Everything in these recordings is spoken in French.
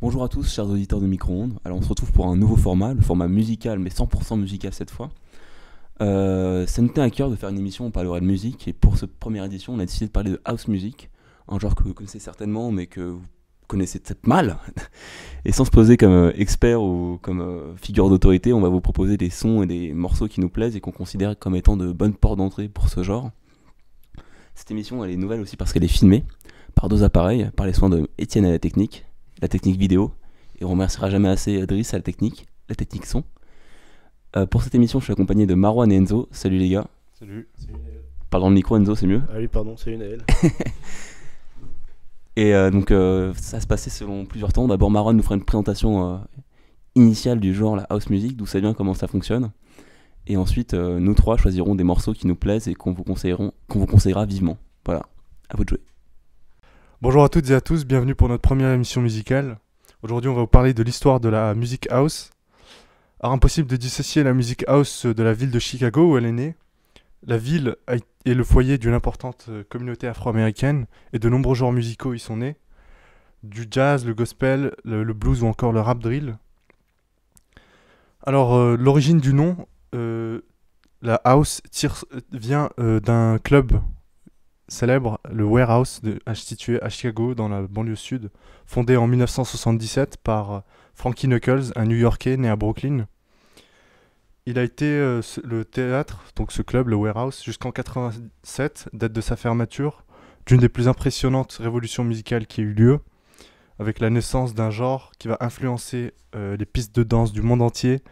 Bonjour à tous, chers auditeurs de micro-ondes. Alors, on se retrouve pour un nouveau format, le format musical, mais 100% musical cette fois. Euh, ça nous tient à cœur de faire une émission où on parlerait de musique, et pour cette première édition, on a décidé de parler de house music, un genre que vous connaissez certainement, mais que vous connaissez peut-être mal. et sans se poser comme euh, expert ou comme euh, figure d'autorité, on va vous proposer des sons et des morceaux qui nous plaisent et qu'on considère comme étant de bonnes portes d'entrée pour ce genre. Cette émission, elle est nouvelle aussi parce qu'elle est filmée par deux appareils, par les soins de Étienne à la technique, la technique vidéo, et on remerciera jamais assez Driss à la technique, la technique son. Euh, pour cette émission, je suis accompagné de Marwan et Enzo. Salut les gars. Salut. Parle dans le micro, Enzo, c'est mieux. Ah oui, pardon, salut Naël. Et euh, donc, euh, ça va se passer selon plusieurs temps. D'abord, Marwan nous fera une présentation euh, initiale du genre la house music, d'où ça vient, comment ça fonctionne. Et ensuite, euh, nous trois choisirons des morceaux qui nous plaisent et qu'on vous, conseillerons, qu'on vous conseillera vivement. Voilà, à vous de jouer. Bonjour à toutes et à tous, bienvenue pour notre première émission musicale. Aujourd'hui, on va vous parler de l'histoire de la musique house. Alors, impossible de dissocier la musique house de la ville de Chicago où elle est née. La ville est le foyer d'une importante euh, communauté afro-américaine et de nombreux genres musicaux y sont nés. Du jazz, le gospel, le, blues ou encore le rap drill. Alors, euh, l'origine du nom, euh, la house tire- vient d'un club célèbre, le Warehouse, de, situé à Chicago, dans la banlieue sud, fondé en 1977 par euh, Frankie Knuckles, un New-Yorkais né à Brooklyn. Il a été euh, le théâtre, donc ce club, le Warehouse, jusqu'en 87, date de sa fermeture, d'une des plus impressionnantes révolutions musicales qui a eu lieu, avec la naissance d'un genre qui va influencer euh, les pistes de danse du monde entier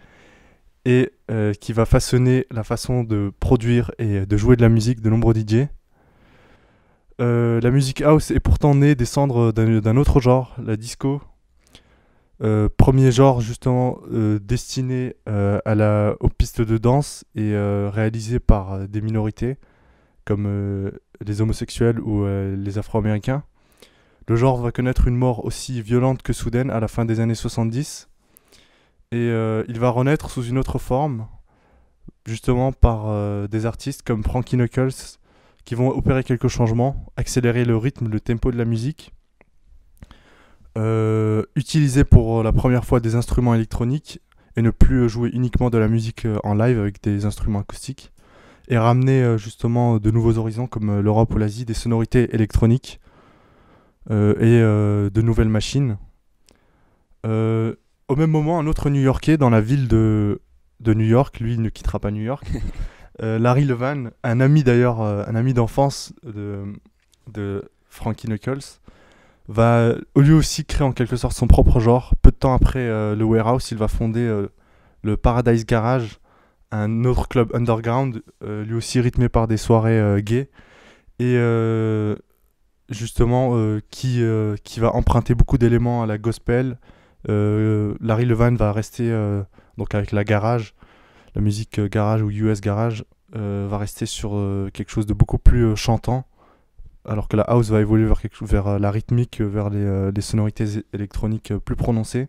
et qui va façonner la façon de produire et de jouer de la musique de nombreux DJ. Euh, la musique house est pourtant née des cendres d'un autre genre, la disco. Euh, premier genre justement euh, destiné à la, aux pistes de danse et réalisé par des minorités comme les homosexuels ou les afro-américains. Le genre va connaître une mort aussi violente que soudaine à la fin des années 70 et il va renaître sous une autre forme justement par des artistes comme Frankie Knuckles qui vont opérer quelques changements, accélérer le rythme, le tempo de la musique, euh, utiliser pour la première fois des instruments électroniques et ne plus jouer uniquement de la musique euh, en live avec des instruments acoustiques, et ramener euh, justement de nouveaux horizons comme l'Europe ou l'Asie, des sonorités électroniques et de nouvelles machines. Au même moment, un autre New-Yorkais dans la ville de, de New York, lui il ne quittera pas New York, Larry Levan, un ami d'ailleurs, euh, un ami d'enfance de, Frankie Knuckles, va lui aussi créer en quelque sorte son propre genre. Peu de temps après euh, le Warehouse, il va fonder euh, le Paradise Garage, un autre club underground, euh, lui aussi rythmé par des soirées euh, gays, et euh, justement euh, qui, euh, qui va emprunter beaucoup d'éléments à la gospel. Euh, Larry Levan va rester euh, donc avec la garage, la musique euh, garage ou US garage, euh, va rester sur euh, quelque chose de beaucoup plus chantant, alors que la house va évoluer vers, la rythmique, vers les, les sonorités électroniques plus prononcées.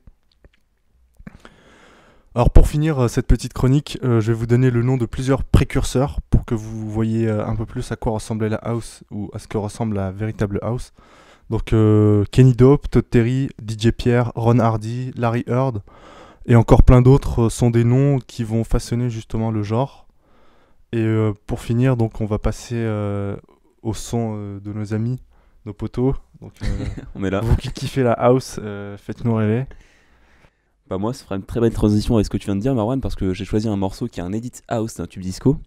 Alors pour finir cette petite chronique, je vais vous donner le nom de plusieurs précurseurs pour que vous voyez un peu plus à quoi ressemblait la house ou à ce que ressemble la véritable house. Donc Kenny Dope, Todd Terry, DJ Pierre, Ron Hardy, Larry Heard et encore plein d'autres euh, sont des noms qui vont façonner justement le genre. Et euh, pour finir, donc on va passer euh, au son euh, de nos amis, nos potos. Donc On est là. vous qui kiffez la house, faites-nous rêver. Bah moi, ça fera une très belle transition avec ce que tu viens de dire, Marwan, parce que j'ai choisi un morceau qui est un edit house d'un tube disco.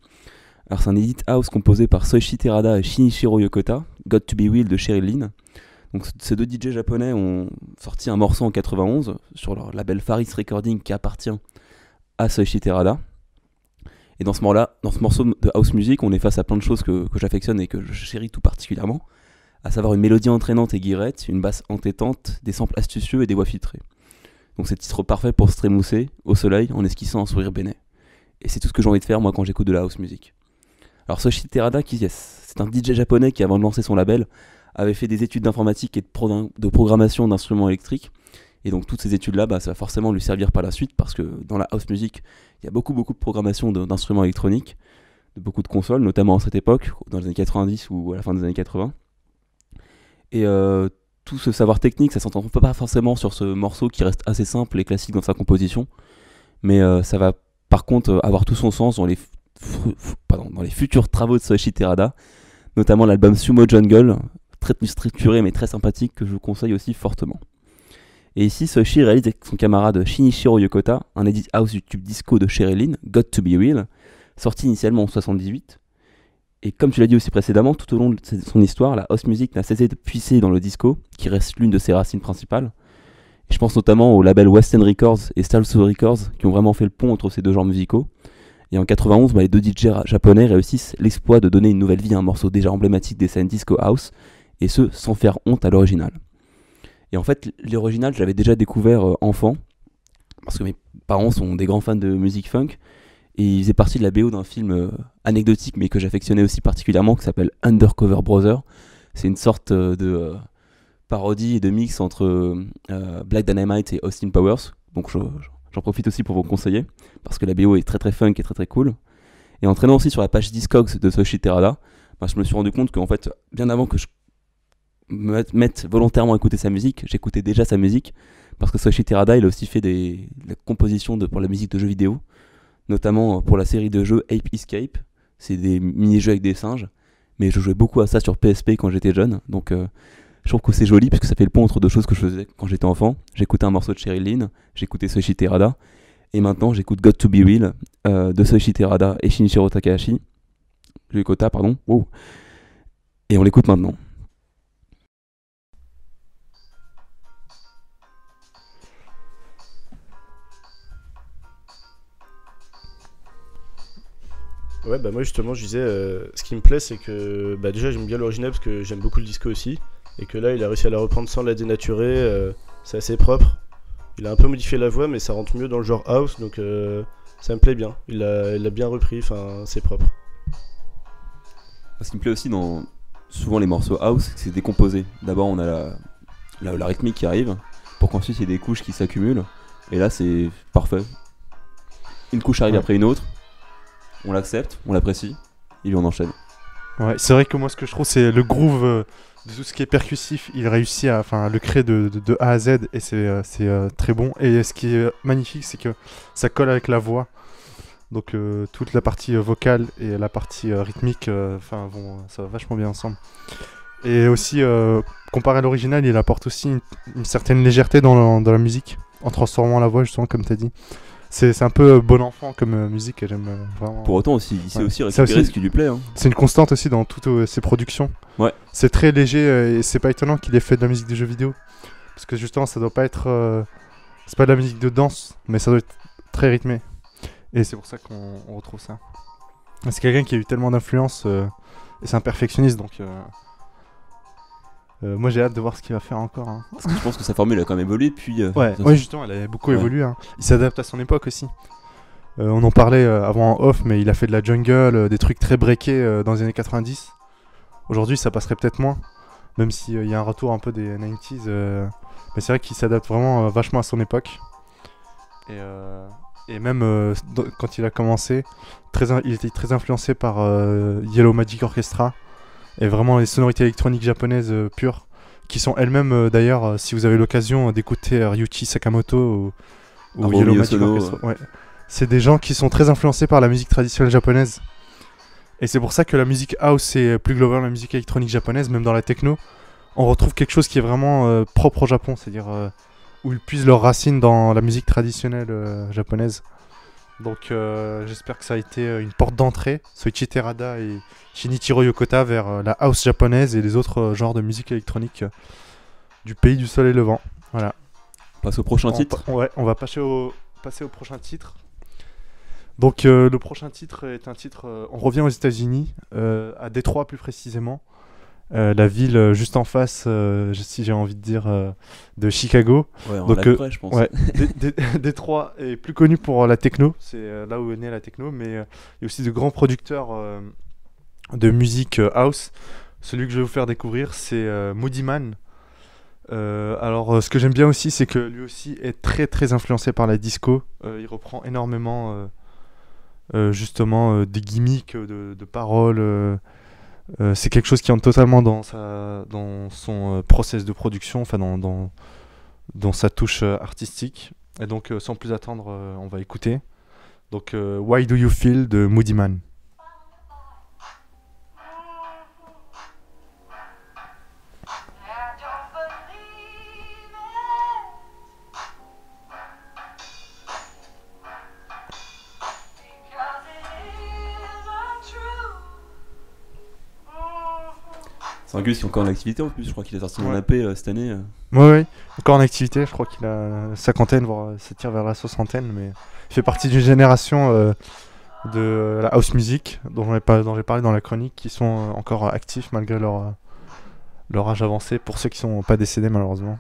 Alors c'est un edit house composé par Soichi Terada et Shinichiro Yokota, Got to Be Will de Cheryl Lynn. Donc ces deux DJ japonais ont sorti un morceau en 91 sur leur label Faris Recording qui appartient à Soichi Terada. Et dans ce, morceau-là, dans ce morceau de house music, on est face à plein de choses que, que j'affectionne et que je chéris tout particulièrement, à savoir une mélodie entraînante et guirette, une basse entêtante, des samples astucieux et des voix filtrées. Donc c'est titre parfait pour se trémousser au soleil en esquissant un sourire bénet. Et c'est tout ce que j'ai envie de faire moi quand j'écoute de la house music. Alors Soshi Terada, qui yes, c'est un DJ japonais qui avant de lancer son label avait fait des études d'informatique et de, pro- de programmation d'instruments électriques. Et donc toutes ces études-là, bah, ça va forcément lui servir par la suite parce que dans la house music, il y a beaucoup beaucoup de programmation d'instruments électroniques, de beaucoup de consoles, notamment à cette époque, dans les années 90 ou à la fin des années 80. Et euh, tout ce savoir technique, ça s'entend pas forcément sur ce morceau qui reste assez simple et classique dans sa composition, mais euh, ça va par contre avoir tout son sens dans les, dans les futurs travaux de Soichi Terada, notamment l'album Sumo Jungle, très structuré mais très sympathique que je vous conseille aussi fortement. Et ici, Soichi réalise avec son camarade Shinichiro Yokota un edit house du tube disco de Sherilyn, Got to Be Real, sorti initialement en 78. Et comme tu l'as dit aussi précédemment, tout au long de son histoire, la house music n'a cessé de puiser dans le disco, qui reste l'une de ses racines principales. je pense notamment aux labels Western Records et Salso Records, qui ont vraiment fait le pont entre ces deux genres musicaux. Et en 91, bah, les deux DJ japonais réussissent l'exploit de donner une nouvelle vie à un morceau déjà emblématique des scènes disco house, et ce, sans faire honte à l'original. Et en fait, l'original, j'avais déjà découvert euh, enfant, parce que mes parents sont des grands fans de musique funk, et il faisait partie de la BO d'un film euh, anecdotique, mais que j'affectionnais aussi particulièrement, qui s'appelle Undercover Brother. C'est une sorte euh, de parodie et de mix entre Black Dynamite et Austin Powers. Donc j'en profite aussi pour vous conseiller, parce que la BO est très très funk et très très cool. Et en traînant aussi sur la page Discogs de Soshi Terada, bah, je me suis rendu compte qu'en fait, bien avant que je me mettre volontairement à écouter sa musique, j'écoutais déjà sa musique, parce que Soichi Terada, il a aussi fait des, la composition de, pour la musique de jeux vidéo, notamment pour la série de jeux Ape Escape, c'est des mini-jeux avec des singes, mais je jouais beaucoup à ça sur PSP quand j'étais jeune, donc euh, je trouve que c'est joli, puisque ça fait le pont entre deux choses que je faisais quand j'étais enfant. J'écoutais un morceau de Sheryl j'écoutais Soichi Terada, et maintenant j'écoute God to Be Real euh, de Soichi Terada et Shinichiro Takahashi, Kota, pardon, wow. et on l'écoute maintenant. Ouais, bah moi justement, je disais, euh, ce qui me plaît, c'est que bah déjà j'aime bien l'original parce que j'aime beaucoup le disco aussi. Et que là, il a réussi à la reprendre sans la dénaturer. Euh, c'est assez propre. Il a un peu modifié la voix, mais ça rentre mieux dans le genre house, donc euh, ça me plaît bien. Il l'a il a bien repris, enfin, c'est propre. Ce qui me plaît aussi dans souvent les morceaux house, c'est décomposé. D'abord, on a la, la, rythmique qui arrive, pour qu'ensuite il y ait des couches qui s'accumulent. Et là, c'est parfait. Une couche arrive après une autre, on l'accepte, on l'apprécie, et on enchaîne. Ouais, c'est vrai que moi ce que je trouve c'est le groove euh, de tout ce qui est percussif, il réussit à le créer de, A à Z et c'est euh, euh, très bon. Et ce qui est magnifique c'est que ça colle avec la voix. Donc toute la partie vocale et la partie rythmique, enfin ça va vachement bien ensemble. Et aussi, comparé à l'original, il apporte aussi une, certaine légèreté dans, dans, la musique, en transformant la voix justement comme tu as dit c'est un peu bon enfant comme euh, musique j'aime euh, vraiment. Pour autant aussi, il sait aussi récupérer ce qui lui plaît. Hein. C'est une constante aussi dans toutes euh, ses productions. Ouais. C'est très léger et c'est pas étonnant qu'il ait fait de la musique de jeux vidéo parce que justement ça doit pas être c'est pas de la musique de danse mais ça doit être très rythmé et c'est pour ça qu'on retrouve ça. C'est quelqu'un qui a eu tellement d'influence et c'est un perfectionniste donc euh, moi j'ai hâte de voir ce qu'il va faire encore. Hein. Parce que je pense que sa formule a quand même évolué depuis. Euh, ouais, justement, elle a beaucoup évolué. Hein. Il s'adapte à son époque aussi. Euh, on en parlait avant en off, mais il a fait de la jungle, des trucs très breakés dans les années 90. Aujourd'hui, ça passerait peut-être moins, même s'il y a un retour un peu des 90s. mais c'est vrai qu'il s'adapte vraiment vachement à son époque. Et, et même quand il a commencé, très il était très influencé par Yellow Magic Orchestra et vraiment les sonorités électroniques japonaises euh, pures, qui sont elles-mêmes euh, d'ailleurs, euh, si vous avez l'occasion d'écouter Ryuichi Sakamoto ou, Yellow Magic c'est des gens qui sont très influencés par la musique traditionnelle japonaise. Et c'est pour ça que la musique house et plus globalement la musique électronique japonaise, même dans la techno, on retrouve quelque chose qui est vraiment propre au Japon, c'est-à-dire où ils puisent leurs racines dans la musique traditionnelle japonaise. Donc euh, j'espère que ça a été euh, une porte d'entrée, Soichi Terada et Shinichiro Yokota vers euh, la house japonaise et les autres genres de musique électronique du pays du soleil levant. Voilà. On passe au prochain titre. Ouais, on va passer au, passer au prochain titre. Donc le prochain titre est un titre, on revient aux États-Unis, à Détroit plus précisément. Euh, la ville euh, juste en face, euh, si j'ai envie de dire, de Chicago. Ouais, Donc, je pense. Détroit est plus connu pour la techno, c'est là où est née la techno, mais il y a aussi de grands producteurs de musique house. Celui que je vais vous faire découvrir, c'est Moody Man. alors, ce que j'aime bien aussi, c'est que lui aussi est très très influencé par la disco. il reprend énormément, justement, des gimmicks de, de paroles Euh, c'est quelque chose qui entre totalement dans, son euh, process de production, enfin dans, dans, sa touche euh, artistique. Et donc, sans plus attendre, on va écouter. Donc, Why Do You Feel de Moody Man. C'est un qui est encore en activité en plus, je crois qu'il a sorti un Ouais. AP euh, cette année. euh. Ouais, ouais, encore en activité, je crois qu'il a la cinquantaine, voire euh, ça tire vers la soixantaine, mais il fait partie d'une génération euh, de la house music dont j'ai parlé dans la chronique, qui sont encore actifs malgré leur, leur âge avancé, pour ceux qui sont pas décédés malheureusement.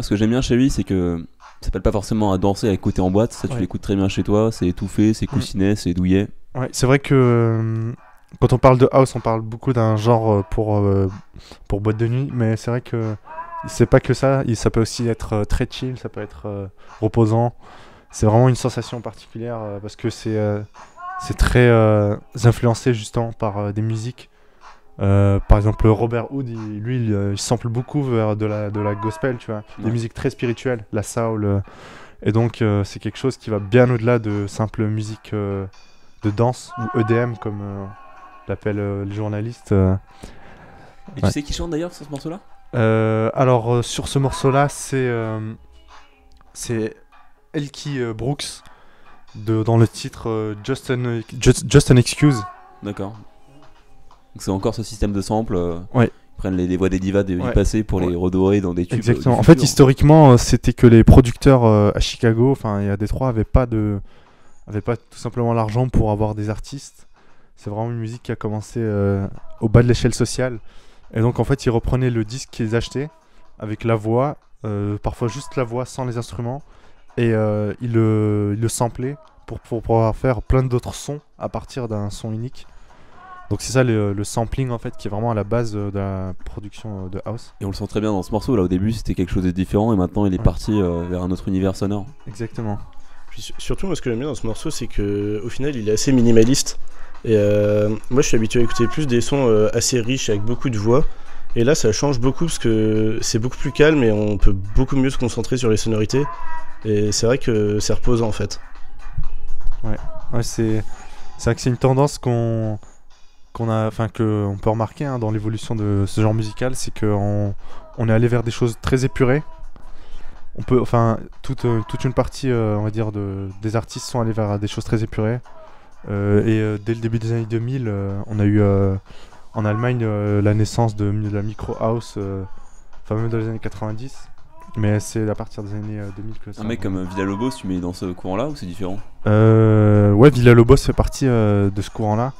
Ce que j'aime bien chez lui, c'est que ça s'appelle pas forcément à danser, à écouter en boîte. Ça, tu Ouais. l'écoutes très bien chez toi. C'est étouffé, c'est coussinet, c'est douillet. Ouais, c'est vrai que quand on parle de house, on parle beaucoup d'un genre euh, pour, euh, pour boîte de nuit, mais c'est vrai que c'est pas que ça, ça peut aussi être euh, très chill, ça peut être euh, reposant. C'est vraiment une sensation particulière euh, parce que c'est c'est très influencé justement par des musiques. Par exemple, Robert Hood, il- lui, il, il sample beaucoup vers de la, de la gospel, tu vois, des musiques très spirituelles, la soul. et donc, c'est quelque chose qui va bien au-delà de simple musique de danse ou EDM comme l'appellent euh, les journalistes. euh. Et Ouais. tu sais qui chante d'ailleurs sur ce morceau-là? Euh, alors euh, sur ce morceau-là, c'est euh, c'est Elkie euh, Brooks de, dans le titre euh, Just, an, Just, Just an Excuse. D'accord. Donc c'est encore ce système de sample. euh, Ouais. Ils prennent les, les voix des divas du Ouais. passé pour les Ouais. redorer dans des tubes. euh, Exactement. du En fait, futur. historiquement, euh, c'était que les producteurs euh, à Chicago, enfin et à Détroit, avaient pas de, avaient pas tout simplement l'argent pour avoir des artistes. C'est vraiment une musique qui a commencé euh, au bas de l'échelle sociale. Et donc, en fait, ils reprenaient le disque qu'ils achetaient avec la voix, euh, parfois juste la voix sans les instruments, et euh, ils le, ils le samplaient pour, pour pouvoir faire plein d'autres sons à partir d'un son unique. Donc c'est ça le, le sampling en fait qui est vraiment à la base euh, de la production de house. Et on le sent très bien dans ce morceau. Là, au début, c'était quelque chose de différent et maintenant, il est Ouais. parti euh, vers un autre univers sonore. Exactement. Puis su- surtout, moi, ce que j'aime bien dans ce morceau, c'est que au final, il est assez minimaliste. Et euh, moi, je suis habitué à écouter plus des sons euh, assez riches avec beaucoup de voix. Et là, ça change beaucoup parce que c'est beaucoup plus calme et on peut beaucoup mieux se concentrer sur les sonorités. Et c'est vrai que c'est reposant en fait. Ouais, c'est c'est vrai que c'est une tendance qu'on qu'on a enfin que on peut remarquer hein, dans l'évolution de ce genre musical, c'est que on, est allé vers des choses très épurées. On peut enfin toute toute une partie euh, on va dire de des artistes sont allés vers des choses très épurées. Euh, et euh, dès le début des années 2000, euh, on a eu en Allemagne la naissance de, la micro house enfin même dans les années 90. Mais c'est à partir des années euh, 2000 que ça. Un mec comme Villa-Lobos, tu mets dans ce courant-là ou c'est différent? Euh, ouais, Villa Lobos fait partie euh, de ce courant-là.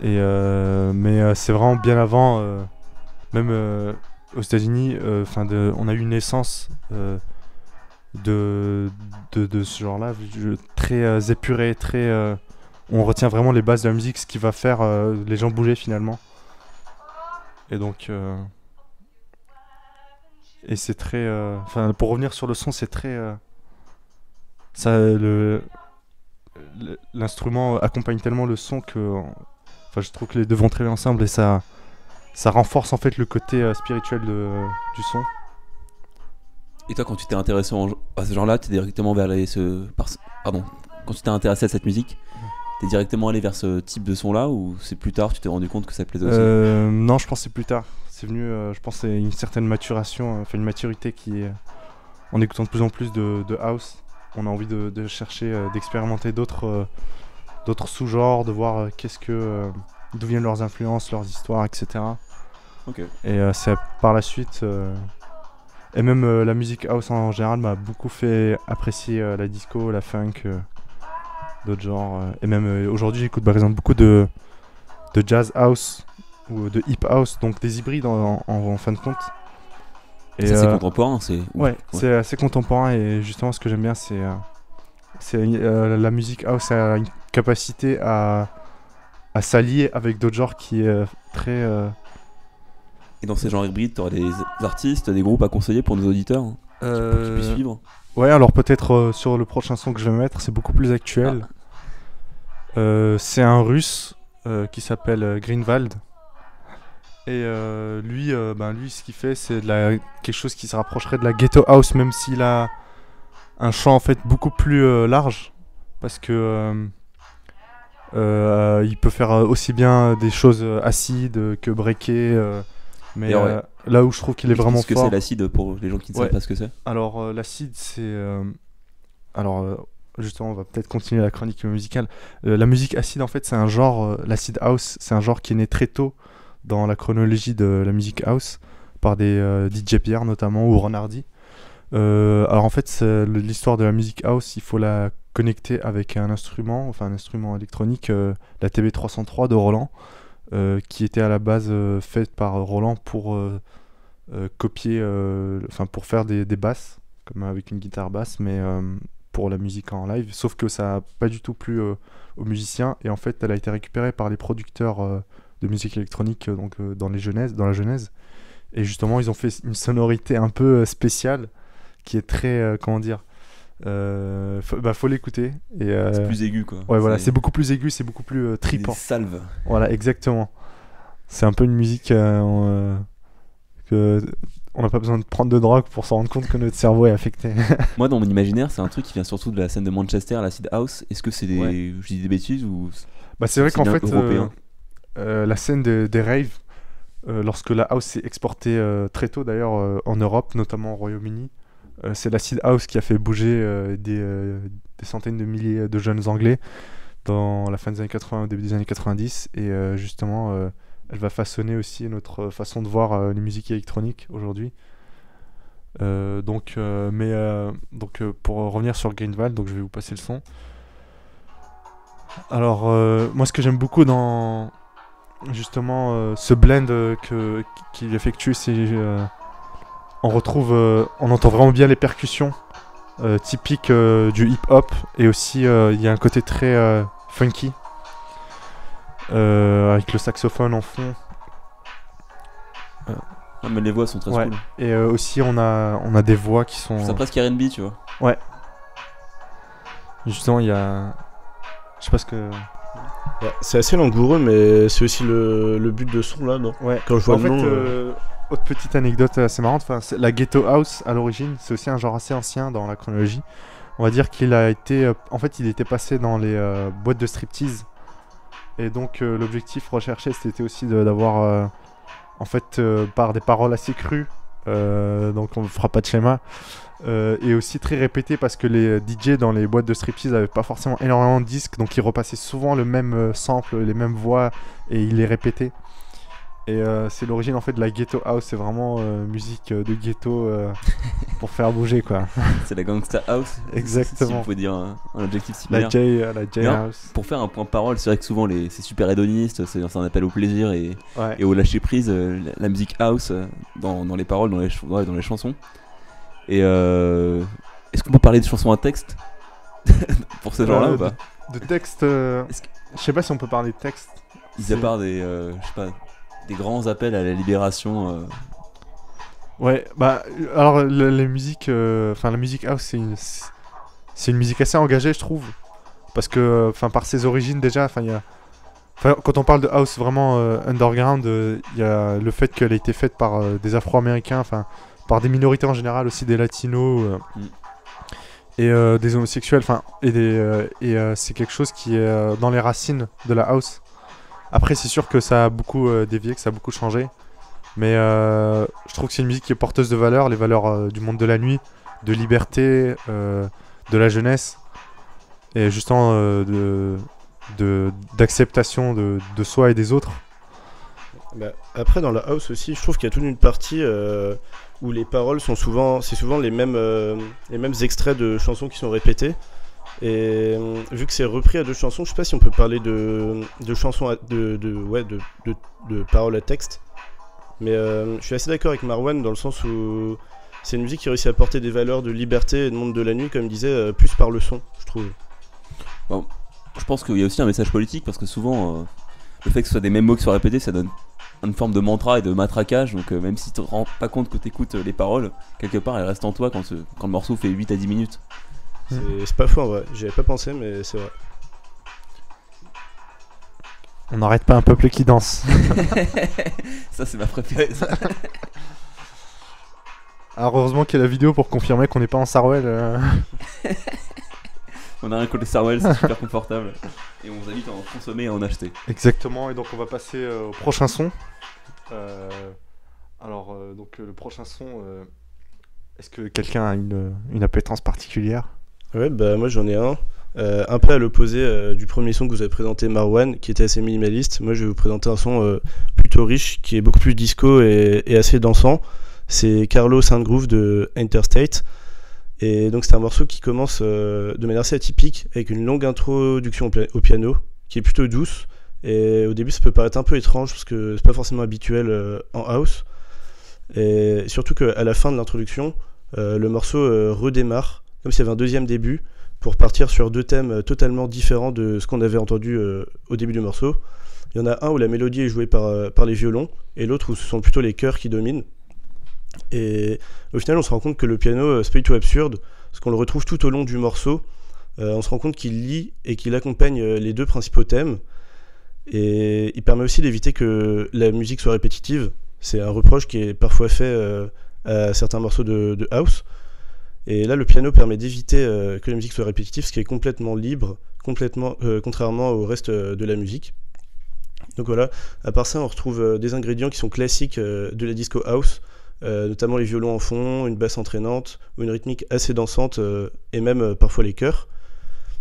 Et euh, mais c'est vraiment bien avant, même aux États-Unis, on a eu une naissance de, de, de ce genre-là, très épuré, très. On retient vraiment les bases de la musique, ce qui va faire euh, les gens bouger finalement. Et donc. euh, et c'est très. euh, Enfin, pour revenir sur le son, c'est très. ça, le, l'instrument accompagne tellement le son que enfin je trouve que les deux vont très bien ensemble et ça ça renforce en fait le côté spirituel du son Et toi, quand tu t'es intéressé à ce genre-là, t'es directement vers les, ce- pardon, quand tu t'es intéressé à cette musique, t'es directement allé vers ce type de son-là ou c'est plus tard tu t'es rendu compte que ça plaisait aussi Euh, non je pense que c'est plus tard c'est venu euh, je pense c'est une certaine maturation euh, enfin une maturité qui en écoutant de plus en plus de, de house on a envie de, de chercher d'expérimenter d'autres d'autres sous-genres de voir qu'est-ce que d'où viennent leurs influences leurs histoires etc Ok. Et c'est par la suite. et même euh, la musique house en général m'a beaucoup fait apprécier euh, la disco, la funk, euh, d'autres genres. euh, et même euh, aujourd'hui, j'écoute par exemple beaucoup de, de jazz house ou de hip house, donc des hybrides en, en- en fin de compte. Et c'est euh, contemporain, c'est. Ouais, c'est assez contemporain et justement ce que j'aime bien c'est euh, c'est euh, la musique house a une capacité à, à s'allier avec d'autres genres qui est très euh, Et dans ces genres hybrides, t'aurais des artistes, des groupes à conseiller pour nos auditeurs hein, pour qu'ils puissent suivre? Ouais, alors peut-être euh, sur le prochain son que je vais mettre, c'est beaucoup plus actuel. Euh, c'est un russe euh, qui s'appelle Greenwald. Et euh, lui, euh, ben, lui, ce qu'il fait, c'est de la- quelque chose qui se rapprocherait de la ghetto house, même s'il a un champ en fait beaucoup plus large, parce que il peut faire aussi bien des choses acides que breakées. mais ouais. Là où je trouve qu'il est vraiment que fort, c'est l'acide pour les gens qui ne Ouais. savent pas ce que c'est. alors euh, l'acide, c'est euh, alors euh, justement, on va peut-être continuer la chronique musicale. La musique acide, en fait, c'est un genre. euh, l'acid house, c'est un genre qui est né très tôt dans la chronologie de la musique house par des DJ Pierre notamment ou Ron Hardy. Alors en fait, l'histoire de la musique house, il faut la connecter avec un instrument, enfin un instrument électronique, la TB303 de Roland, qui était à la base euh, faite par Roland pour euh, euh, copier, euh, enfin pour faire des, basses, comme avec une guitare basse, mais euh, pour la musique en live. Sauf que ça n'a pas du tout plu euh, aux musiciens et en fait, elle a été récupérée par les producteurs euh, de musique électronique euh, donc euh, dans les genèses, dans la genèse. Et justement, ils ont fait une sonorité un peu euh, spéciale qui est très, euh, comment dire, euh, faut, bah, faut l'écouter. Et euh, C'est plus aigu quoi. ouais, voilà, c'est beaucoup plus aigu, c'est beaucoup plus euh, tripant. salves. Voilà, exactement. C'est un peu une musique euh, on, euh, que on n'a pas besoin de prendre de drogue pour se rendre compte que notre cerveau est affecté. Moi, dans mon imaginaire, c'est un truc qui vient surtout de la scène de Manchester, l'acid house. Est-ce que c'est des. Ouais. Je dis des bêtises ou. Bah, c'est vrai qu'en fait, la scène de- des raves, lorsque la house s'est exportée très tôt d'ailleurs en Europe, notamment au Royaume-Uni, c'est l'acid house qui a fait bouger euh, des, euh, des centaines de milliers de jeunes anglais dans la fin des années 80, au début des années 90. Et euh, justement, euh, elle va façonner aussi notre façon de voir euh, les musiques électroniques aujourd'hui. Euh, donc, euh, mais euh, donc euh, pour revenir sur Greenwald, donc je vais vous passer le son. Alors, euh, moi, ce que j'aime beaucoup dans justement euh, ce blend euh, que qu'il effectue, c'est euh, on retrouve, euh, on entend vraiment bien les percussions euh, typiques euh, du hip-hop et aussi euh, il y a un côté très euh, funky euh, avec le saxophone en fond. Ah, mais les voix sont très Ouais. cool. Et euh, aussi, on a, on a des voix qui sont. C'est presque RB, tu vois. Justement, il y a. Je sais pas ce que. Ouais, c'est assez langoureux, mais c'est aussi le, le but de son là, non? Ouais. Quand je vois en le fait, nom. Autre petite anecdote assez marrante, enfin, la ghetto house à l'origine, c'est aussi un genre assez ancien dans la chronologie. On va dire qu'il a été, euh, en fait, il était passé dans les euh, boîtes de striptease, et donc euh, l'objectif recherché, c'était aussi d'avoir, en fait, par des paroles assez crues, donc on ne fera pas de schéma, et aussi très répété parce que les DJ dans les boîtes de striptease n'avaient pas forcément énormément de disques, donc ils repassaient souvent le même sample, les mêmes voix, et ils les répétaient. Et euh, c'est l'origine en fait de la ghetto house, c'est vraiment euh, musique euh, de ghetto pour faire bouger quoi. C'est la gangsta house. Exactement. Si on peut dire un, La similaire. J, la J Non. house. Pour faire un point de parole, c'est vrai que souvent les, c'est super hédoniste, c'est un appel au plaisir et, Ouais. et au lâcher prise, la, la musique house dans, dans les paroles, dans les, dans les chansons. Et euh, est-ce qu'on peut parler de chansons à texte pour ce genre-là ou pas? De texte, euh, je sais pas si on peut parler de texte. Mis à part des, euh, je sais pas, des grands appels à la libération. euh, Ouais, bah alors les musiques, euh, enfin la musique house, c'est une, c'est une musique assez engagée, je trouve, parce que, enfin par ses origines déjà, enfin il y a, quand on parle de house vraiment euh, underground, euh, il y a le fait qu'elle a été faite par euh, des Afro-Américains, enfin par des minorités en général, aussi des Latinos Mm. et des homosexuels, enfin et des, et c'est quelque chose qui est dans les racines de la house. Après, c'est sûr que ça a beaucoup euh, dévié, que ça a beaucoup changé. Mais euh, je trouve que c'est une musique qui est porteuse de valeurs, les valeurs euh, du monde de la nuit, de liberté, de la jeunesse, et justement d'acceptation de, de soi et des autres. Bah, après, dans la house aussi, je trouve qu'il y a toute une partie où les paroles sont souvent, c'est souvent les mêmes, les mêmes extraits de chansons qui sont répétés. Et euh, vu que c'est repris à deux chansons, je sais pas si on peut parler de, chansons, à- de, de, ouais, de, paroles à texte. Mais euh, je suis assez d'accord avec Marwan dans le sens où c'est une musique qui réussit à porter des valeurs de liberté et de monde de la nuit, comme il disait, euh, plus par le son, je trouve. Je pense qu'il y a aussi un message politique parce que souvent, le fait que ce soit des mêmes mots qui soient répétés, ça donne une forme de mantra et de matraquage. Donc, même si tu te rends pas compte que tu écoutes les paroles, quelque part, elles restent en toi quand, quand le morceau fait 8 à 10 minutes. C'est pas faux en vrai, j'y avais pas pensé, mais c'est vrai. On n'arrête pas un peuple qui danse. ça, c'est ma préférée. ça. Alors heureusement qu'il y a la vidéo pour confirmer qu'on n'est pas en Sarwell. euh. On a un côté Sarwell, c'est super confortable. Et on vous invite à en consommer et à en acheter. Exactement, et donc on va passer euh, au prochain son. Euh, alors, euh, donc euh, le prochain son, euh, est-ce que quelqu'un a une, une appétence particulière? Ouais, bah moi j'en ai un. Euh, un peu à l'opposé euh, du premier son que vous avez présenté, Marwan, qui était assez minimaliste. Moi je vais vous présenter un son euh, plutôt riche, qui est beaucoup plus disco et, assez dansant. C'est Carlo Groove de Interstate. Et donc c'est un morceau qui commence de manière assez atypique, avec une longue introduction au, au piano, qui est plutôt douce. Et au début ça peut paraître un peu étrange, parce que c'est pas forcément habituel en house. Et surtout qu'à la fin de l'introduction, le morceau redémarre, comme s'il y avait un deuxième début, pour partir sur deux thèmes euh, totalement différents de ce qu'on avait entendu euh, au début du morceau. Il y en a un où la mélodie est jouée par, euh, par les violons, et l'autre où ce sont plutôt les chœurs qui dominent. Et au final, on se rend compte que le piano, c'est pas du tout absurde, parce qu'on le retrouve tout au long du morceau. On se rend compte qu'il lit et qu'il accompagne les deux principaux thèmes. Et il permet aussi d'éviter que la musique soit répétitive. C'est un reproche qui est parfois fait à certains morceaux de house. Et là, le piano permet d'éviter euh, que la musique soit répétitive, ce qui est complètement libre, complètement, euh, contrairement au reste euh, de la musique. Donc voilà, à part ça, on retrouve des ingrédients qui sont classiques de la disco house, notamment les violons en fond, une basse entraînante, une rythmique assez dansante, et même parfois les chœurs.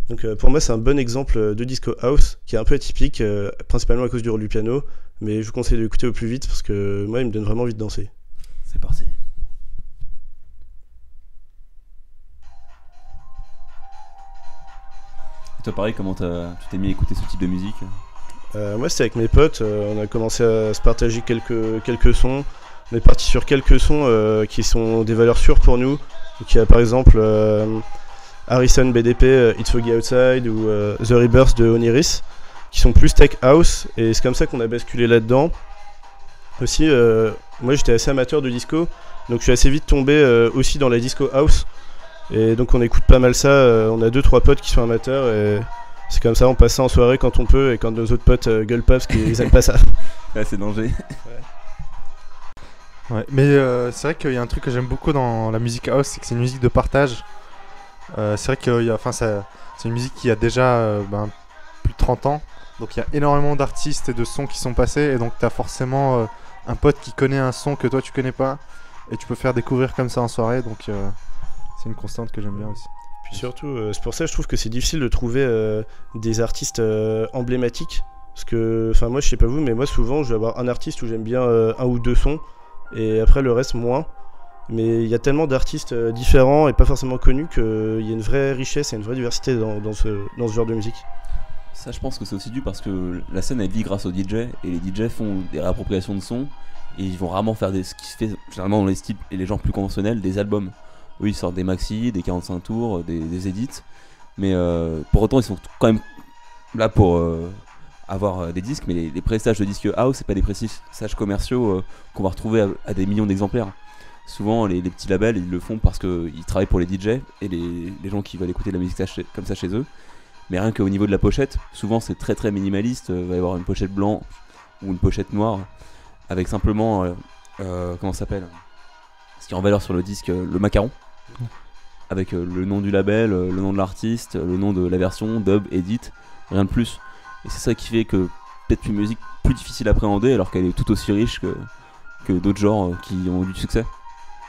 Donc pour moi, c'est un bon exemple de disco house, qui est un peu atypique, principalement à cause du rôle du piano, mais je vous conseille de l'écouter au plus vite, parce que moi, il me donne vraiment envie de danser. C'est parti. Et toi, pareil, comment tu t'es mis à écouter ce type de musique Euh, moi, c'était avec mes potes. euh, on a commencé à se partager quelques, quelques sons. On est parti sur quelques sons euh, qui sont des valeurs sûres pour nous. Y a par exemple euh, Harrison BDP, It's Foggy Outside ou The Rebirth de Oniris, qui sont plus tech house. Et c'est comme ça qu'on a basculé là-dedans. Aussi, moi j'étais assez amateur de disco, donc je suis assez vite tombé aussi dans la disco house. Et donc on écoute pas mal ça. euh, on a deux trois potes qui sont amateurs et c'est comme ça, on passe ça en soirée quand on peut et quand nos autres potes euh, gueulent pas parce qu'ils aiment pas ça. Ouais, c'est danger. Ouais, mais euh, c'est vrai qu'il y a un truc que j'aime beaucoup dans la musique house, c'est que c'est une musique de partage. Euh, c'est vrai que enfin, c'est une musique qui a déjà euh, ben, plus de 30 ans, donc il y a énormément d'artistes et de sons qui sont passés, et donc tu as forcément euh, un pote qui connaît un son que toi tu connais pas, et tu peux faire découvrir comme ça en soirée, donc euh, c'est une constante que j'aime bien aussi. Puis surtout, euh, c'est pour ça que je trouve que c'est difficile de trouver euh, des artistes euh, emblématiques. Parce que, enfin, moi, je sais pas vous, mais moi, souvent, je vais avoir un artiste où j'aime bien euh, un ou deux sons, et après, le reste, moins. Mais il y a tellement d'artistes euh, différents et pas forcément connus qu'il y a une vraie richesse et une vraie diversité dans, dans ce, dans ce genre de musique. Ça, je pense que c'est aussi dû parce que la scène elle vit grâce aux DJ et les DJ font des réappropriations de sons et ils vont rarement faire des, ce qui se fait généralement dans les styles et les gens plus conventionnels des albums. Eux ils sortent des maxi, des 45 tours, des, des edits, mais euh, pour autant ils sont quand même là pour euh, avoir euh, des disques, mais les, prestages de disques house c'est pas des prestages commerciaux euh, qu'on va retrouver à, des millions d'exemplaires. Souvent les, petits labels ils le font parce qu'ils travaillent pour les DJ et les, gens qui veulent écouter de la musique comme ça chez eux. Mais rien qu'au niveau de la pochette, souvent c'est très très minimaliste. Il va y avoir une pochette blanche ou une pochette noire avec simplement, euh, euh, comment s'appelle? Ce qui est en valeur sur le disque, euh, le macaron. Avec euh, le nom du label, euh, le nom de l'artiste, le nom de la version, dub, edit, rien de plus. Et c'est ça qui fait que peut-être une musique plus difficile à appréhender alors qu'elle est tout aussi riche que, que d'autres genres euh, qui ont eu du succès.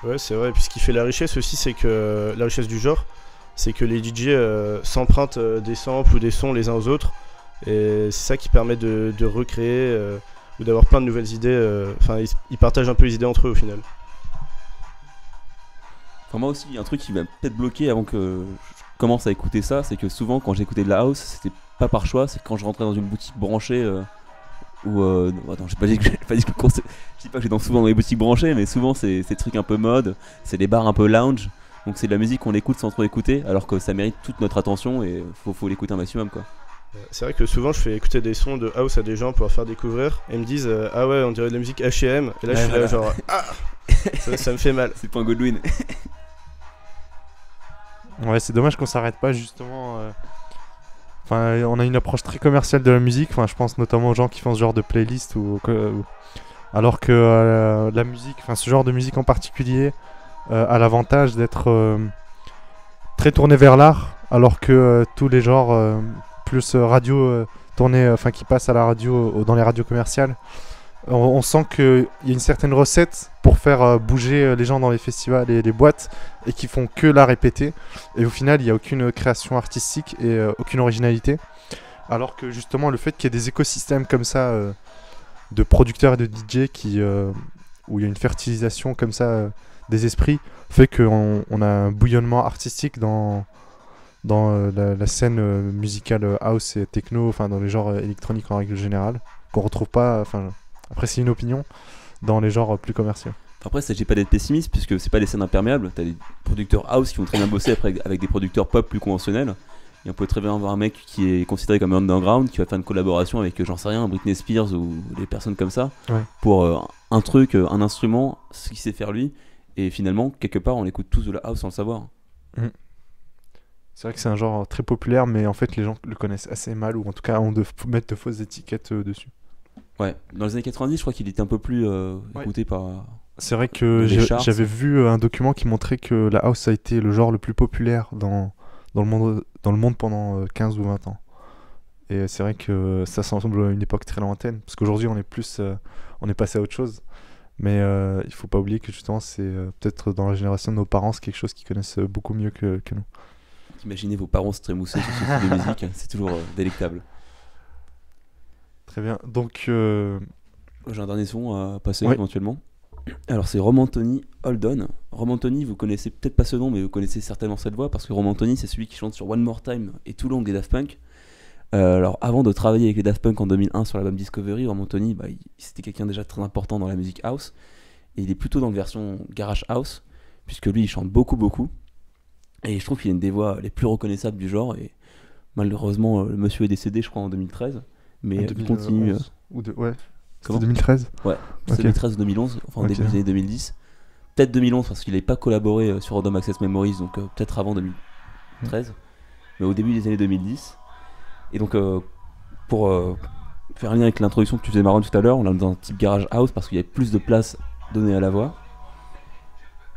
Ouais, c'est vrai. Et puis ce qui fait la richesse aussi, c'est que la richesse du genre, c'est que les DJ s'empruntent des samples ou des sons les uns aux autres. Et c'est ça qui permet de, recréer ou d'avoir plein de nouvelles idées. Enfin, ils partagent un peu les idées entre eux au final. Enfin, moi aussi, il y a un truc qui m'a peut-être bloqué avant que je commence à écouter ça, c'est que souvent quand j'écoutais de la house, c'était pas par choix, c'est quand je rentrais dans une boutique branchée euh, ou euh, non, attends, j'ai pas dit que j'ai pas dit que le je dis pas que j'ai dans souvent dans les boutiques branchées, mais souvent c'est des trucs un peu mode, c'est des bars un peu lounge. Donc c'est de la musique qu'on écoute sans trop écouter, alors que ça mérite toute notre attention et faut, faut l'écouter un maximum quoi. Euh, C'est vrai que souvent je fais écouter des sons de house à des gens pour leur faire découvrir et ils me disent euh, Ah ouais, on dirait de la musique HM. Et là je Ouais, suis voilà. là genre Ah ça, ça me fait mal. C'est pas un Godwin. Ouais, c'est dommage qu'on s'arrête pas justement euh, Enfin, on a une approche très commerciale de la musique. Enfin, je pense notamment aux gens qui font ce genre de playlist ou, alors que euh, la musique, enfin ce genre de musique en particulier, euh, a l'avantage d'être très tourné vers l'art, alors que tous les genres plus radio tournés, enfin qui passent à la radio dans les radios commerciales, on, sent qu'il y a une certaine recette pour faire euh, bouger euh, les gens dans les festivals et les boîtes et qui font que la répéter. Et au final, il n'y a aucune création artistique et euh, aucune originalité. Alors que justement, le fait qu'il y ait des écosystèmes comme ça de producteurs et de DJ qui, où il y a une fertilisation comme ça des esprits fait qu'on on a un bouillonnement artistique dans, dans la, la scène musicale house et techno, enfin dans les genres électroniques en règle générale, qu'on retrouve pas, enfin après c'est une opinion, dans les genres plus commerciaux. Après, ça, j'ai pas d'être pessimiste puisque c'est pas des scènes imperméables. T'as des producteurs house qui vont très bien bosser après avec des producteurs pop plus conventionnels. Et on peut très bien avoir un mec qui est considéré comme un underground qui va faire une collaboration avec, j'en sais rien, Britney Spears ou des personnes comme ça Ouais. pour euh, un truc, euh, un instrument, ce qu'il sait faire lui. Et finalement, quelque part, on écoute tous de la house sans le savoir. C'est vrai que c'est un genre très populaire, mais en fait les gens le connaissent assez mal, ou en tout cas ont de mettre de fausses étiquettes euh, dessus. Ouais, dans les années 90, je crois qu'il était un peu plus euh, Ouais. écouté par. C'est vrai que j'avais vu euh, un document qui montrait que la house a été le genre le plus populaire dans, dans, le, monde, dans le monde pendant euh, 15 ou 20 ans. Et c'est vrai que ça semble une époque très lointaine, parce qu'aujourd'hui on est plus, euh, on est passé à autre chose. Mais euh, il faut pas oublier que justement c'est euh, peut-être dans la génération de nos parents c'est quelque chose qu'ils connaissent euh, beaucoup mieux que, que nous. Imaginez vos parents se trémousser sur ce type de musique, c'est toujours euh, délectable. Très bien. Donc euh, J'ai un dernier son à passer Oui. éventuellement. Alors c'est Rom Anthony Hold On. Rom Anthony, vous connaissez peut-être pas ce nom, mais vous connaissez certainement cette voix parce que Rom Anthony, c'est celui qui chante sur One More Time et Too Long des Daft Punk. Euh, alors avant de travailler avec les Daft Punk en 2001 sur l'album Discovery, Rom Anthony, bah, c'était quelqu'un déjà très important dans la musique house. Et il est plutôt dans la version garage house, puisque lui il chante beaucoup beaucoup. Et je trouve qu'il a une des voix les plus reconnaissables du genre. Et malheureusement, euh, le monsieur est décédé, je crois, en 2013. Mais en il continue. euh, 2011 ou de, ouais. Comment C'était 2013 Ouais, Ok. 2013 ou 2011, enfin au Ok. début des années 2010. Peut-être 2011 parce qu'il n'avait pas collaboré euh, sur Random Access Memories, donc euh, peut-être avant 2013, mais au début des années 2010. Et donc, euh, pour euh, faire un lien avec l'introduction que tu faisais Marron tout à l'heure, on l'a dans un type garage house parce qu'il y avait plus de place donnée à la voix.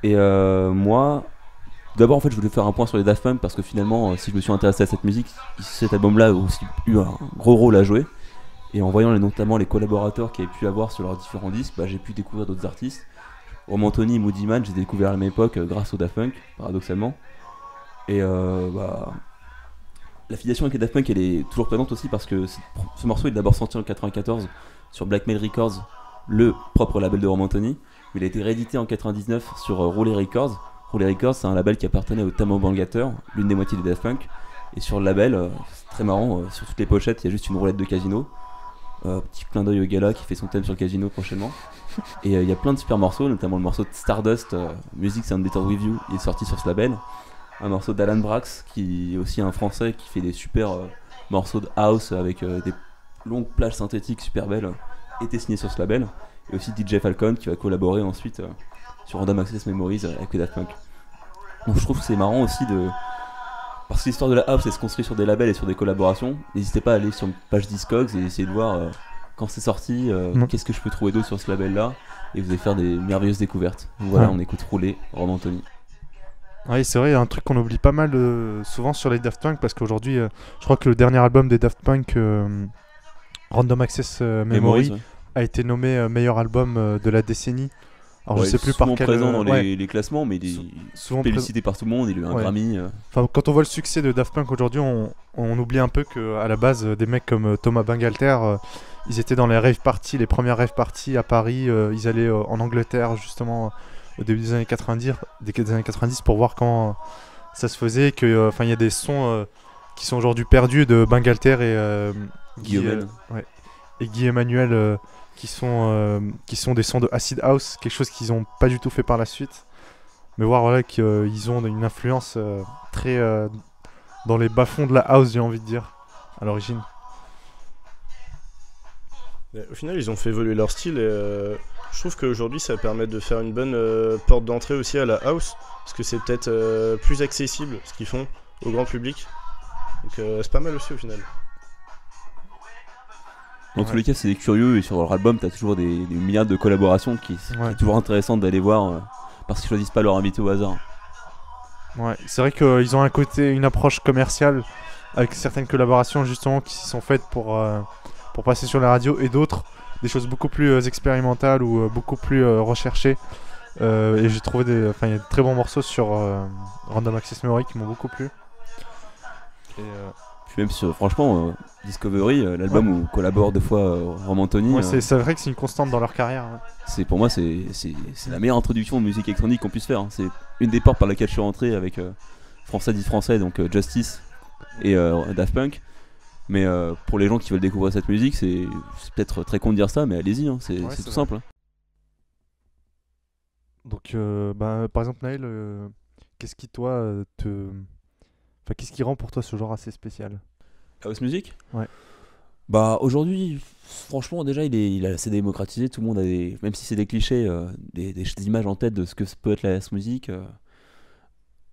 Et euh, moi, d'abord en fait, je voulais faire un point sur les Daft Punk parce que finalement, euh, si je me suis intéressé à cette musique, cet album-là a aussi eu un gros rôle à jouer. Et en voyant notamment les collaborateurs qu'il y avait pu avoir sur leurs différents disques, bah, j'ai pu découvrir d'autres artistes. Roman Anthony et Moody Man, j'ai découvert à la même époque euh, grâce aux Daft Punk, paradoxalement. Et euh, bah, l'affiliation avec les Daft Punk, elle est toujours présente aussi parce que ce, ce morceau est d'abord sorti en 94 sur Blackmail Records, le propre label de Roman Anthony. Mais il a été réédité en 99 sur euh, Roulet Records. Roulet Records, c'est un label qui appartenait au Tamo Bangater, l'une des moitiés des Daft Punk. Et sur le label, euh, c'est très marrant, euh, sur toutes les pochettes, il y a juste une roulette de casino. Euh, petit clin d'œil au gala qui fait son thème sur casino prochainement. Et euh, il y a plein de super morceaux, notamment le morceau de Stardust, euh, Music Sound Better You, il est sorti sur ce label. Un morceau d'Alan Brax, qui est aussi un français qui fait des super euh, morceaux de house avec euh, des longues plages synthétiques super belles, était signé sur ce label. Et aussi DJ Falcon qui va collaborer ensuite sur Random Access Memories avec Daft Punk. Donc je trouve que c'est marrant aussi de. Parce que l'histoire de la house elle se construit sur des labels et sur des collaborations. N'hésitez pas à aller sur une page Discogs et essayer de voir euh, quand c'est sorti, euh, qu'est-ce que je peux trouver d'autre sur ce label là. Et vous allez faire des merveilleuses découvertes. Voilà, Ouais. on écoute Rouler, Roman Anthony. Oui, c'est vrai, il y a un truc qu'on oublie pas mal euh, souvent sur les Daft Punk parce qu'aujourd'hui, je crois que le dernier album des Daft Punk, Random Access Memory, ouais. a été nommé meilleur album de la décennie. Alors Ouais, je sais plus par quel. présent dans les, ouais, les classements, mais il est Sou- souvent félicité par tout le monde. Il a eu un Ouais. Grammy. euh. Enfin, quand on voit le succès de Daft Punk aujourd'hui, on, on oublie un peu que à la base, des mecs comme euh, Thomas Bangalter, euh, ils étaient dans les rave parties, les premières rave parties à Paris. euh, ils allaient en Angleterre justement au début des années 90, des années 90 pour voir quand ça se faisait. Que enfin, il y a des sons qui sont aujourd'hui perdus de Bangalter et Guillaume. et Guy Emmanuel. Euh, qui sont, euh, qui sont des sons de Acid House, quelque chose qu'ils n'ont pas du tout fait par la suite. Mais voir voilà, qu'ils ont une influence euh, très euh, dans les bas-fonds de la house, j'ai envie de dire, à l'origine. Au final, ils ont fait évoluer leur style et euh, je trouve qu'aujourd'hui, ça permet de faire une bonne euh, porte d'entrée aussi à la house parce que c'est peut-être euh, plus accessible ce qu'ils font au grand public. Donc euh, c'est pas mal aussi au final. Dans Ouais. tous les cas, c'est des curieux et sur leur album, t'as toujours des, des milliards de collaborations qui, qui Ouais. est toujours intéressant d'aller voir euh, parce qu'ils choisissent pas leur invité au hasard. Ouais, c'est vrai qu'ils ont un côté, une approche commerciale avec certaines collaborations justement qui sont faites pour, euh, pour passer sur la radio et d'autres des choses beaucoup plus euh, expérimentales ou beaucoup plus recherchées. Et j'ai trouvé des, enfin il y a de très bons morceaux sur Random Access Memory qui m'ont beaucoup plu. Et, Puis même sur, franchement, euh, Discovery, euh, l'album où collabore deux fois euh, Roman Tony, ouais, c'est vrai que c'est une constante dans leur carrière. c'est pour moi c'est la meilleure introduction aux musique électronique qu'on puisse faire. hein. C'est une des portes par laquelle je suis rentré avec français dit français, donc Justice et Daft Punk. Mais euh, pour les gens qui veulent découvrir cette musique, c'est peut-être très con de dire ça, mais allez-y, hein, c'est Ouais, tout vrai. simple. hein. Donc, euh, bah, par exemple, Naël, euh, qu'est-ce qui toi te, enfin qu'est-ce qui rend pour toi ce genre assez spécial? House Music? Ouais. Bah aujourd'hui, franchement, déjà il est, il assez démocratisé. Tout le monde a des, même si c'est des clichés, euh, des, des- des images en tête de ce que peut être la house music. euh,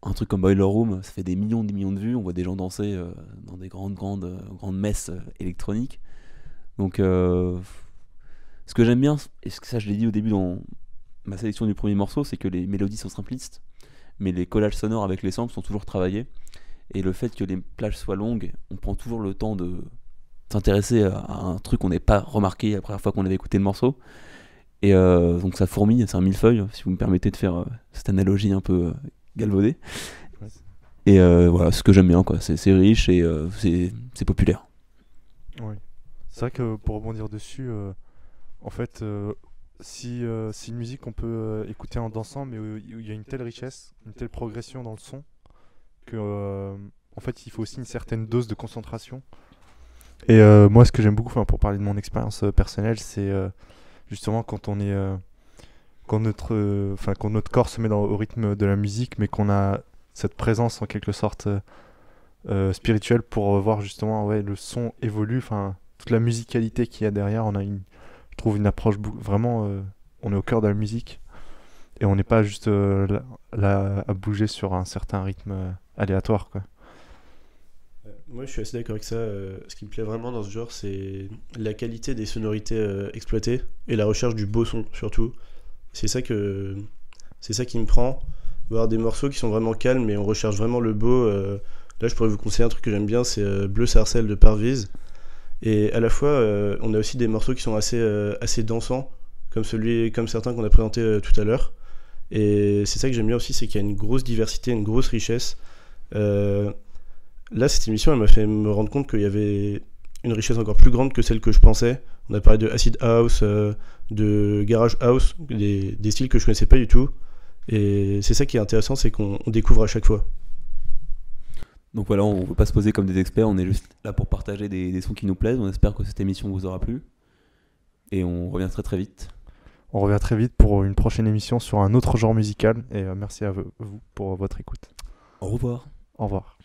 un truc comme Boiler Room, ça fait des millions, des millions de vues. On voit des gens danser euh, dans des grandes, grandes, grandes messes électroniques. Donc, ce que j'aime bien, et ça je l'ai dit au début dans ma sélection du premier morceau, c'est que les mélodies sont simplistes, mais les collages sonores avec les samples sont toujours travaillés. Et le fait que les plages soient longues, on prend toujours le temps de s'intéresser à un truc qu'on n'ait pas remarqué la première fois qu'on avait écouté le morceau. Et euh, donc ça fourmille, c'est un millefeuille, si vous me permettez de faire euh, cette analogie un peu euh, galvaudée. Ouais. Et voilà, ce que j'aime bien, quoi. C'est riche et c'est populaire. Oui. C'est vrai que pour rebondir dessus, en fait, si c'est une musique qu'on peut écouter en dansant, mais où il y a une telle richesse, une telle progression dans le son, que euh, en fait, il faut aussi une certaine dose de concentration. Et euh, moi, ce que j'aime beaucoup, pour parler de mon expérience euh, personnelle, c'est justement quand on est, quand notre, enfin, quand notre corps se met au rythme de la musique, mais qu'on a cette présence en quelque sorte spirituelle pour voir justement ouais, le son évolue, enfin toute la musicalité qu'il y a derrière, on a une, je trouve une approche vraiment, on est au cœur de la musique et on n'est pas juste là, à bouger sur un certain rythme aléatoire quoi. Euh, Moi, je suis assez d'accord avec ça. euh, ce qui me plaît vraiment dans ce genre, c'est la qualité des sonorités euh, exploitées et la recherche du beau son, surtout. C'est ça que c'est ça qui me prend. Voir des morceaux qui sont vraiment calmes, mais on recherche vraiment le beau. Là, je pourrais vous conseiller un truc que j'aime bien, c'est Bleu Sarcelle de Parvise. Et à la fois, on a aussi des morceaux qui sont assez, assez dansants, comme celui, comme certains qu'on a présentés tout à l'heure. Et c'est ça que j'aime bien aussi, c'est qu'il y a une grosse diversité, une grosse richesse. Euh, Là, cette émission, elle m'a fait me rendre compte qu'il y avait une richesse encore plus grande que celle que je pensais. On a parlé de acid house, euh, de garage house, des, des styles que je connaissais pas du tout. Et c'est ça qui est intéressant, c'est qu'on on découvre à chaque fois. Donc voilà, on ne veut pas se poser comme des experts, on est juste là pour partager des, des sons qui nous plaisent. On espère que cette émission vous aura plu. Et on revient très très vite. On revient très vite pour une prochaine émission sur un autre genre musical et euh, merci à vous pour votre écoute. Au revoir. Au revoir.